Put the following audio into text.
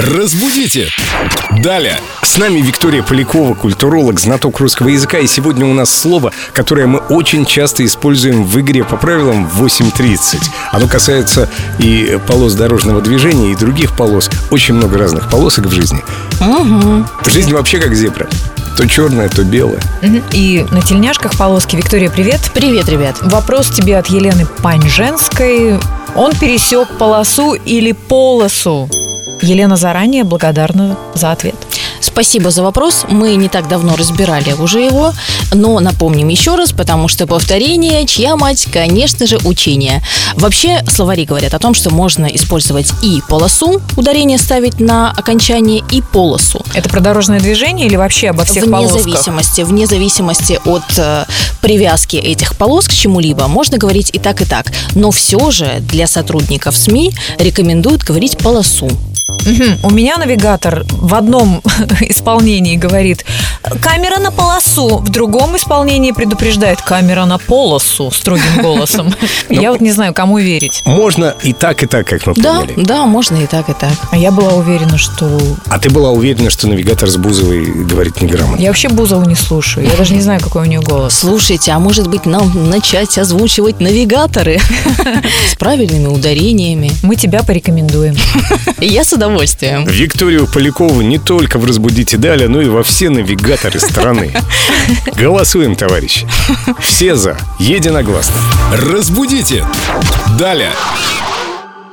Разбудите! Далее! С нами Виктория Полякова, культуролог, знаток русского языка. И сегодня у нас слово, которое мы очень часто используем в игре по правилам 8.30. Оно касается и полос дорожного движения, и других полос. Очень много разных полосок в жизни. Угу. Жизнь вообще как зебра. То черная, то белая. Мгм. И на тельняшках полоски. Виктория, привет. Привет, ребят. Вопрос тебе от Елены Паньженской. Он пересек полосу или полосу? Елена заранее благодарна за ответ. Спасибо за вопрос. Мы не так давно разбирали уже его, но напомним еще раз, потому что повторение, чья мать, конечно же, учение. Вообще, словари говорят о том, что можно использовать и полосу, ударение ставить на окончание, и полосу. Это про дорожное движение или вообще обо всех вне полосках? зависимости, вне зависимости от э, привязки этих полос к чему-либо, можно говорить и так, и так. Но все же для сотрудников СМИ рекомендуют говорить полосу. Мгм. У меня навигатор в одном исполнении говорит «камера на полосу», в другом исполнении предупреждает «камера на полосу» строгим голосом. Я вот не знаю, кому верить. Можно и так, и так, как мы поняли. да, можно и так, и так. А я была уверена, что... А ты была уверена, что навигатор с Бузовой говорит неграмотно? Я вообще Бузову не слушаю. Я даже не знаю, какой у нее голос. Слушайте, а может быть нам начать озвучивать навигаторы с правильными ударениями? Мы тебя порекомендуем. Я с удовольствием. Викторию Полякову не только в «Разбудите далее», но и во все навигаторы страны. Голосуем, товарищи. Все за. Единогласно. Разбудите. Далее.